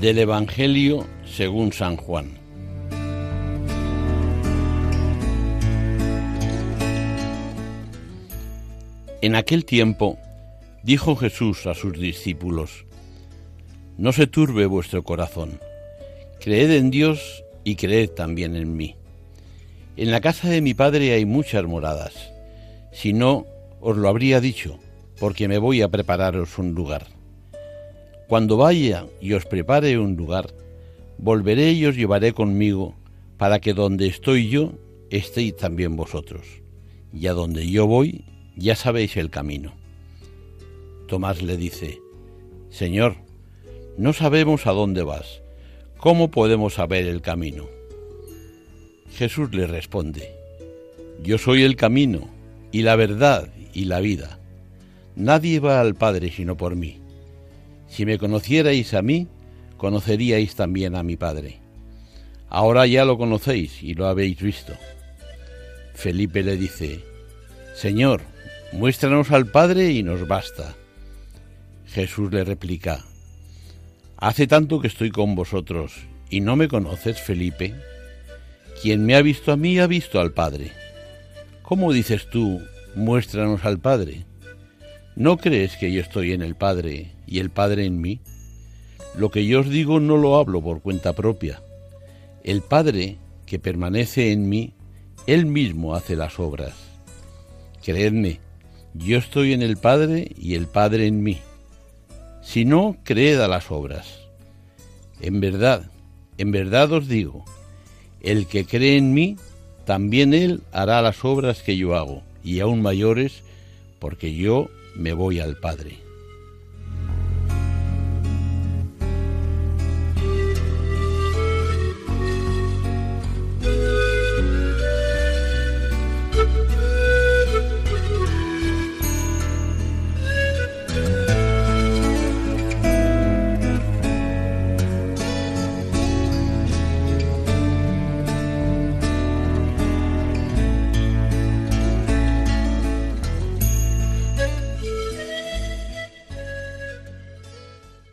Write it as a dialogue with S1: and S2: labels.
S1: Del Evangelio según San Juan. En aquel tiempo dijo Jesús a sus discípulos, No se turbe vuestro corazón, creed en Dios y creed también en mí. En la casa de mi Padre hay muchas moradas, si no, os lo habría dicho, porque me voy a prepararos un lugar. Cuando vaya y os prepare un lugar, volveré y os llevaré conmigo, para que donde estoy yo, estéis también vosotros. Y a donde yo voy, ya sabéis el camino. Tomás le dice, Señor, no sabemos a dónde vas, ¿cómo podemos saber el camino? Jesús le responde, Yo soy el camino, y la verdad, y la vida. Nadie va al Padre sino por mí. Si me conocierais a mí, conoceríais también a mi Padre. Ahora ya lo conocéis y lo habéis visto. Felipe le dice, Señor, muéstranos al Padre y nos basta. Jesús le replica, Hace tanto que estoy con vosotros y no me conoces, Felipe. Quien me ha visto a mí ha visto al Padre. ¿Cómo dices tú, muéstranos al Padre? ¿No crees que yo estoy en el Padre y el Padre en mí? Lo que yo os digo no lo hablo por cuenta propia. El Padre que permanece en mí, Él mismo hace las obras. Creedme, yo estoy en el Padre y el Padre en mí. Si no, creed a las obras. En verdad, en verdad os digo, el que cree en mí, también él hará las obras que yo hago, y aún mayores, porque yo me voy al Padre.